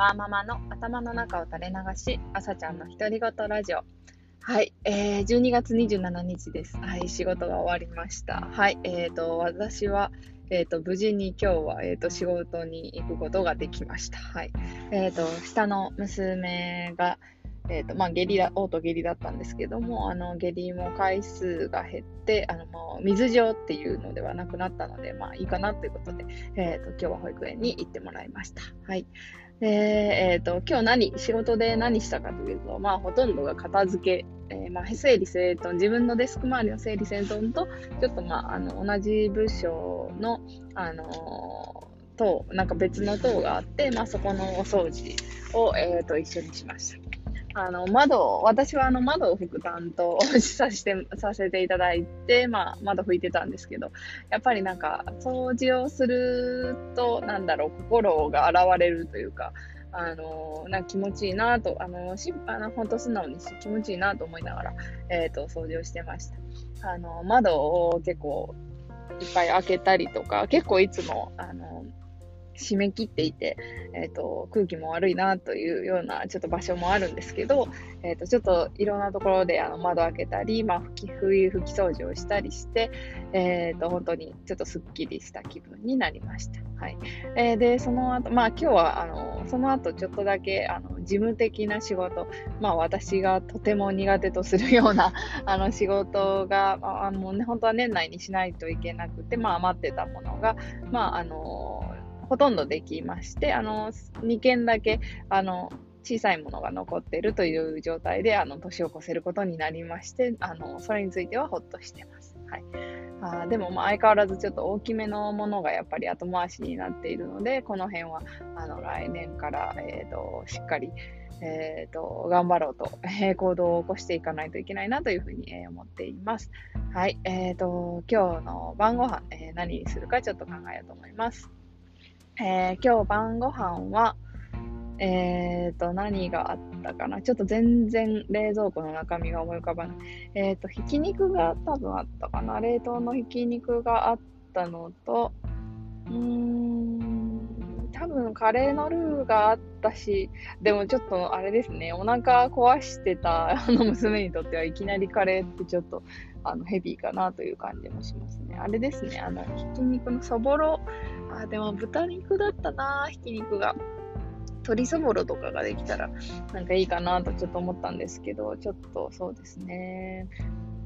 ワーママの頭の中を垂れ流し、朝ちゃんの独り言ラジオ。はい、えー、12月27日です。はい、仕事が終わりました。はい、えーと、私は、えーと、無事に今日は、えーと、仕事に行くことができました。はい、えーと、下の娘が、えーとまあ、下痢だ、オート下痢だったんですけども、あの下痢も回数が減って、あのもう水状っていうのではなくなったので、まあいいかなということで、えーと、今日は保育園に行ってもらいました。はい。え、ー、と、今日何、仕事で何したかというと、まあほとんどが片付け、えー、まあ整理整頓、自分のデスク周りの整理整頓と、ちょっとまあ、あの、同じ部署の、あのー、塔、なんか別の塔があって、まあそこのお掃除を、えっ、と、一緒にしました。あの、窓、私はあの窓を拭く担当をさせて、させていただいて、まあ、窓拭いてたんですけど、やっぱりなんか、掃除をすると、なんだろう、心が現れるというか、あの、なんか気持ちいいなと、あの、しあの本当素直にし気持ちいいなと思いながら、え、ー、と、掃除をしてました。あの、窓を結構いっぱい開けたりとか、結構いつも、あの、締め切っていて、え、ー、と、空気も悪いなというようなちょっと場所もあるんですけど、え、ー、と、ちょっといろんなところであの窓開けたり、まあ、拭き、冬拭き掃除をしたりして、えっ、ー、と、本当にちょっとすっきりした気分になりました。はい。えー、で、その後、まあ今日は、あの、その後ちょっとだけ、あの、事務的な仕事、まあ私がとても苦手とするような、あの、仕事が、あのね、本当は年内にしないといけなくて、まあ余ってたものが、まああの、ほとんどできまして、あの、2件だけ、あの、小さいものが残っているという状態で、あの、年を越せることになりまして、あの、それについてはほっとしてます。はい。あでも、ま、相変わらずちょっと大きめのものがやっぱり後回しになっているので、この辺は、あの、来年から、えっ、ー、と、しっかり、え、ー、と、頑張ろうと、えー、行動を起こしていかないといけないなというふうに、えー、思っています。はい。えっ、と、今日の晩ご飯、え何にするかちょっと考えようと思います。えー、今日晩ご飯は、えっ、ー、と、何があったかな？ちょっと全然冷蔵庫の中身が思い浮かばない。えっ、ー、と、ひき肉が多分あったかな？冷凍のひき肉があったのと、うーん、多分カレーのルーがあったし、でもちょっとあれですね、お腹壊してたあの娘にとってはいきなりカレーってちょっとあのヘビーかなという感じもしますね。あれですね、あの、ひき肉のそぼろ、あ、でも豚肉だったな、ひき肉が。鶏そぼろとかができたらなんかいいかなとちょっと思ったんですけど、ちょっとそうですね。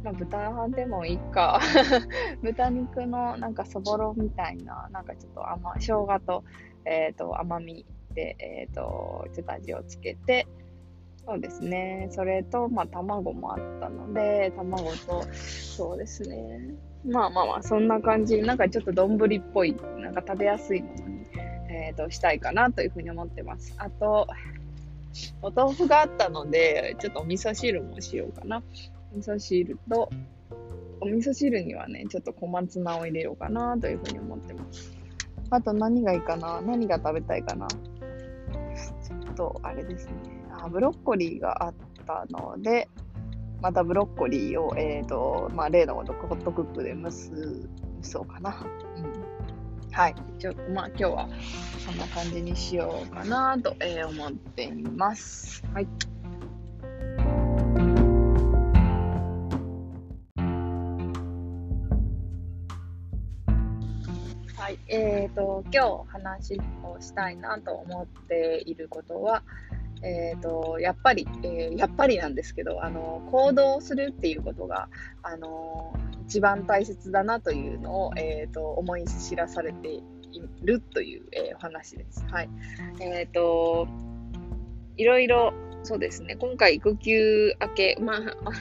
まあ、豚でもいいか。豚肉のなんかそぼろみたいな、なんかちょっと甘、生姜と、えっ、ー、と、甘みで、えっ、ー、と、ちょっと味をつけて、そうですね。それと、まあ、卵もあったので、卵と、そうですね。まあまあまあ、そんな感じ。なんかちょっと丼っぽい、なんか食べやすいものに、えっ、ー、と、したいかなというふうに思ってます。あと、お豆腐があったので、ちょっとお味噌汁もしようかな。味噌汁と、お味噌汁にはね、ちょっと小松菜を入れようかなというふうに思ってます。あと何がいいかな？何が食べたいかな？ちょっと、あれですね。あ、ブロッコリーがあったので、またブロッコリーを、え、ー、と、まあ、例のごとくホットクックで蒸す、蒸そうかな。うん。はい。ちょっと、まあ、今日はそんな感じにしようかなと、えー、思っています。はい。はい、えーと、今日話をしたいなと思っていることは、えーと、やっぱり、えー、やっぱりなんですけどあの行動するっていうことがあの一番大切だなというのを、えーと、思い知らされているという、えー、お話です。はい。えっ、ー、と、いろいろ、そうですね、今回育休明け、まあ、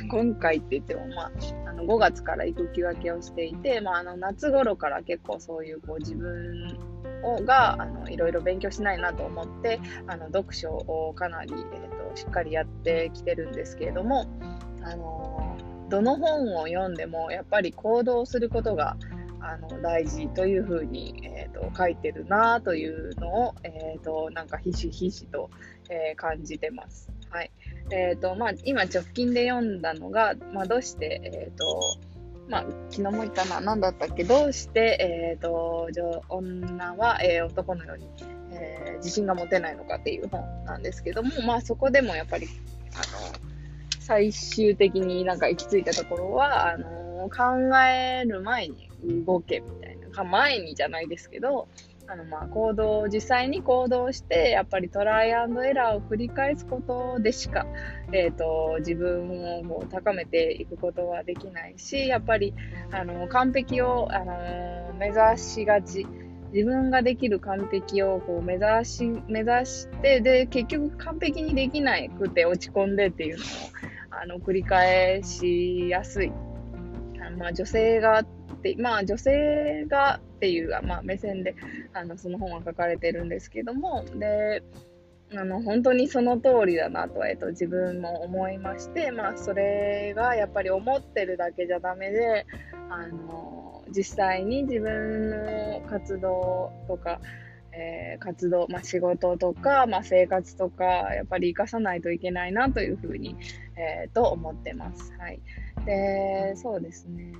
今回って言っても、まあ、あの5月から育休明けをしていて、まあ、あの夏頃から結構そういうこう自分をがあのいろいろ勉強しないなと思ってあの読書をかなり、えーと、しっかりやってきてるんですけれども、あのどの本を読んでもやっぱり行動することがあの大事というふうに、えーと、書いてるなというのを、えーと、なんかひしひしと、えー、感じてます。はい。えーとまあ、今直近で読んだのが、まあ、どうして、えーとまあ、昨日も言ったな、何だったっけ、どうして、えーと、女は、えー、男のように、えー、自信が持てないのかっていう本なんですけども、まあそこでもやっぱり、あの、最終的になんか行き着いたところは、あの考える前に動けみたいな、前にじゃないですけど、あのまあ行動、実際に行動して、やっぱりトライアンドエラーを繰り返すことでしか、えーと、自分を高めていくことはできないし、やっぱりあの完璧を、あの目指しがち。自分ができる完璧をこう目指し、目指して、で、結局完璧にできなくて落ち込んでっていうのを、あの、繰り返しやすい。あまあ、女性がって、まあ、女性がっていう、まあ、目線で、あの、その本は書かれてるんですけども、で、あの、本当にその通りだなと、えっと、自分も思いまして、まあ、それがやっぱり思ってるだけじゃダメで、あの、実際に自分の活動とか、えー、活動、まあ、仕事とか、まあ、生活とか、やっぱり活かさないといけないなというふうに、えー、と思ってます。はい。で、そうですね。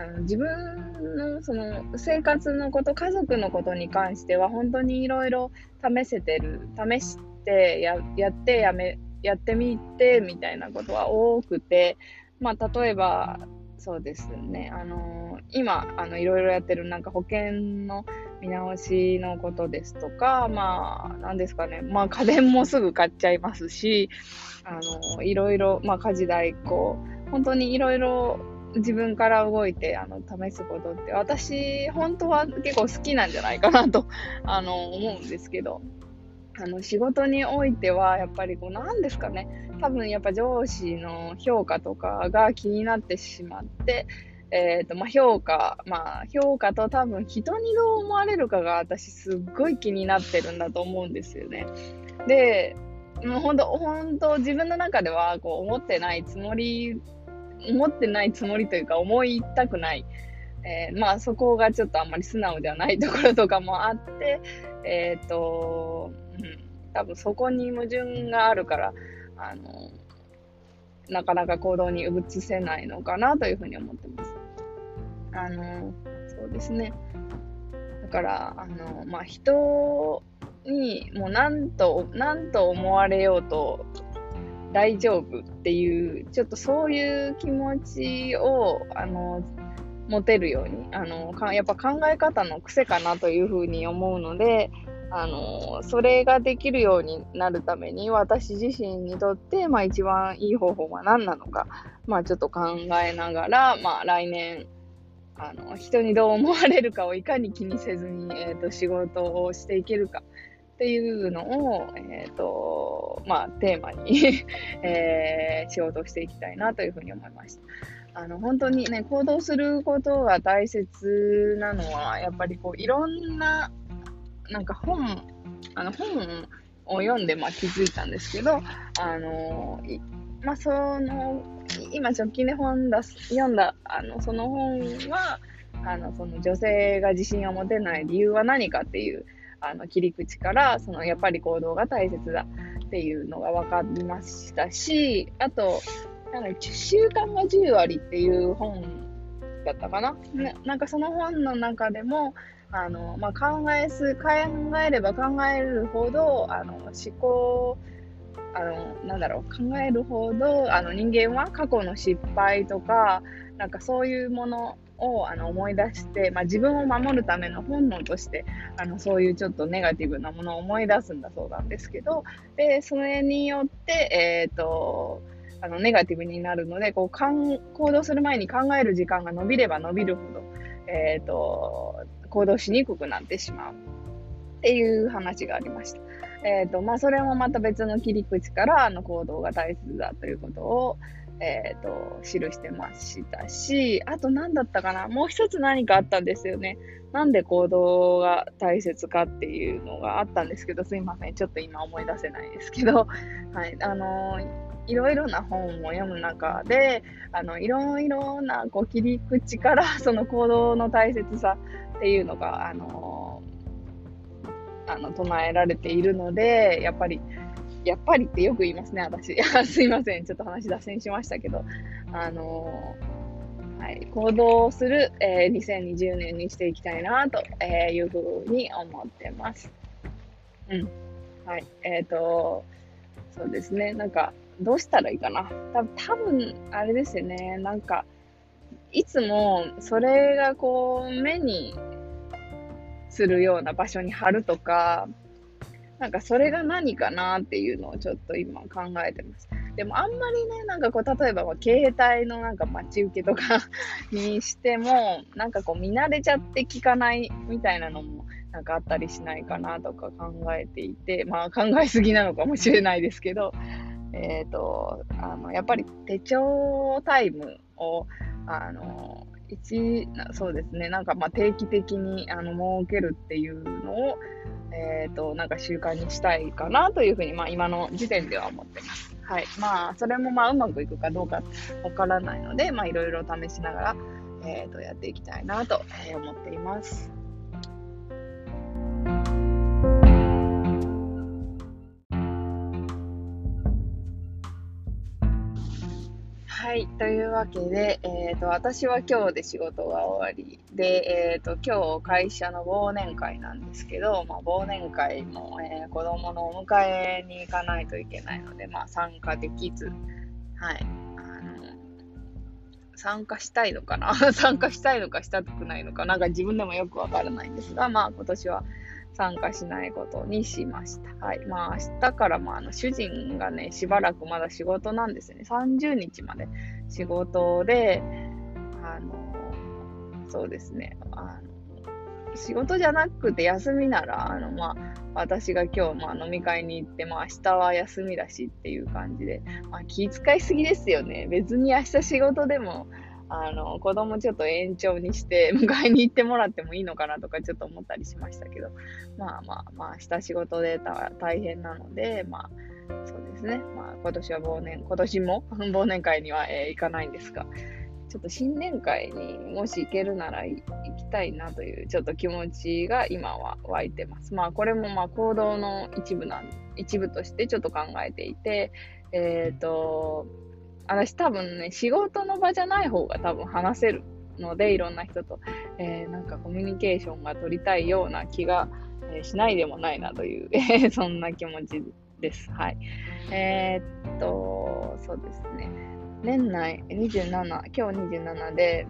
あの自分のその生活のこと、家族のことに関しては本当にいろいろ試せてる、試してややってやめ、やってみてみたいなことは多くて、まあ例えばそうですね、あの今いろいろやってるなんか保険の見直しのことですとか、まあ、なんですかね、まあ、家電もすぐ買っちゃいますし、あの、いろいろ、まあ、家事代行、本当にいろいろ自分から動いて、あの、試すことって、私、本当は結構好きなんじゃないかなと、あの、思うんですけど、あの、仕事においては、やっぱりこう、なんですかね、多分やっぱ上司の評価とかが気になってしまって、えっ、ー、と、まあ、評価、まあ、評価と多分人にどう思われるかが私すっごい気になってるんだと思うんですよね。で、もう本当、本当自分の中ではこう思ってないつもり、思ってないつもりというか思いたくない。えー、まあそこがちょっとあんまり素直ではないところとかもあって、えっ、ー、と、うん、多分そこに矛盾があるから、あの、なかなか行動に移せないのかなというふうに思ってます。あの、そうですね。だから、あの、まあ、人にもう何と、何と思われようと大丈夫っていう、ちょっとそういう気持ちを、あの、持てるように、あの、かやっぱ考え方の癖かなというふうに思うので、あの、それができるようになるために、私自身にとって、まあ一番いい方法は何なのか、まあちょっと考えながら、まあ来年、あの、人にどう思われるかをいかに気にせずに、えっ、ー、と、仕事をしていけるかっていうのを、えっ、ー、と、まあ、テーマに えー、仕事をしていきたいなというふうに思いました。あの、本当にね、行動することが大切なのは、やっぱりこう、いろんな、なんか本、あの、本を読んで、まあ、気づいたんですけど、あの、まあ、その、今直近で本出す読んだ、あの、その本は、あの、その女性が自信を持てない理由は何かっていう、あの、切り口から、その、やっぱり行動が大切だっていうのが分かりましたし、あと、なんか、習慣が10割っていう本だったかな？ななんかその本の中でも、あの、まあ、考えす、考えれば考えるほど、あの、思考、あの、なんだろう、考えるほど、あの、人間は過去の失敗とか、なんかそういうものをあの思い出して、まあ、自分を守るための本能としてあのそういうちょっとネガティブなものを思い出すんだそうなんですけどでそれによって、えーと、あのネガティブになるのでこうかん行動する前に考える時間が伸びれば伸びるほど、えーと行動しにくくなってしまうっていう話がありました。えっ、ー、と、まあ、それもまた別の切り口から、あの、行動が大切だということを、えっ、ー、と、記してましたし、あと何だったかなもう一つ何かあったんですよね。なんで行動が大切かっていうのがあったんですけど、すいません。ちょっと今思い出せないですけど、はい。あのいろいろな本を読む中で、あの、いろいろなこう切り口から その行動の大切さっていうのが、あのあの、唱えられているので、やっぱり、やっぱりってよく言いますね、私。すいません。ちょっと話脱線しましたけど、あのはい、行動する、えー、2020年にしていきたいなというふうに思ってます。うん。はい。えっ、ー、と、そうですね。なんか、どうしたらいいかな。た多分あれですよね。なんか、いつもそれがこう、目にするような場所に貼るとか、なんかそれが何かなっていうのをちょっと今考えてます。でもあんまりね、なんかこう、例えば携帯のなんか待ち受けとかにしても、なんかこう見慣れちゃって聞かないみたいなのもなんかあったりしないかなとか考えていて、まあ考えすぎなのかもしれないですけど、えっ、ー、と、あの、やっぱり手帳タイムを、あの、一、そうですね、なんかまあ定期的にあの設けるっていうのを、えっ、ー、と、なんか習慣にしたいかなというふうに、まあ今の時点では思ってます。はい。まあ、それもまあうまくいくかどうかわからないので、まあいろいろ試しながら、え、ー、と、やっていきたいなと思っています。はい。というわけで、え、ー、と、私は今日で仕事が終わりで、えっ、ー、と、今日会社の忘年会なんですけど、まあ、忘年会も、えー、子供のお迎えに行かないといけないので、まあ、参加できず、はい。あの、参加したいのかな？参加したいのかしたくないのか、なんか自分でもよくわからないんですが、まあ、今年は、参加しないことにしました。はい。まあ、明日からもあの主人がね、しばらくまだ仕事なんですね。30日まで仕事で、あの、そうですね。あの仕事じゃなくて休みなら、あの、まあ、私が今日、まあ、飲み会に行って、まあ、明日は休みだしっていう感じで、まあ、気遣いすぎですよね。別に明日仕事でも、あの、子供ちょっと延長にして、迎えに行ってもらってもいいのかなとかちょっと思ったりしましたけど、まあまあまあ、下仕事で大変なので、まあ、そうですね。まあ、今年は忘年、今年も 忘年会には、えー、行かないんですが、ちょっと新年会にもし行けるなら行きたいなというちょっと気持ちが今は湧いてます。まあこれもまあ行動の一部なん、一部としてちょっと考えていて、えっ、ー、と、私多分ね、仕事の場じゃない方が多分話せるので、いろんな人と、えー、なんかコミュニケーションが取りたいような気が、えー、しないでもないなという、えそんな気持ちです。はい。えー、っと、そうですね。年内27、今日27で、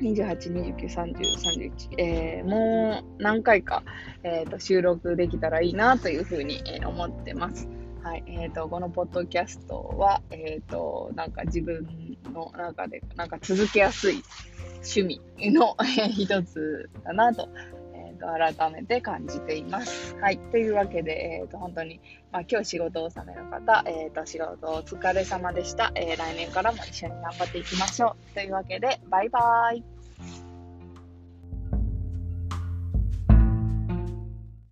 28、29、30、31、えー、もう何回か、えーと収録できたらいいなというふうに、え思ってます。はい、えっ、ー、と、このポッドキャストは、えっ、ー、と、なんか自分の中で、なんか続けやすい趣味の 一つだなと、えっ、ー、と、改めて感じています。はい、というわけで、えっ、と、本当に、まあ、今日仕事納めの方、えっ、と、仕事お疲れ様でした。え来年からも一緒に頑張っていきましょう。というわけで、バイバーイ。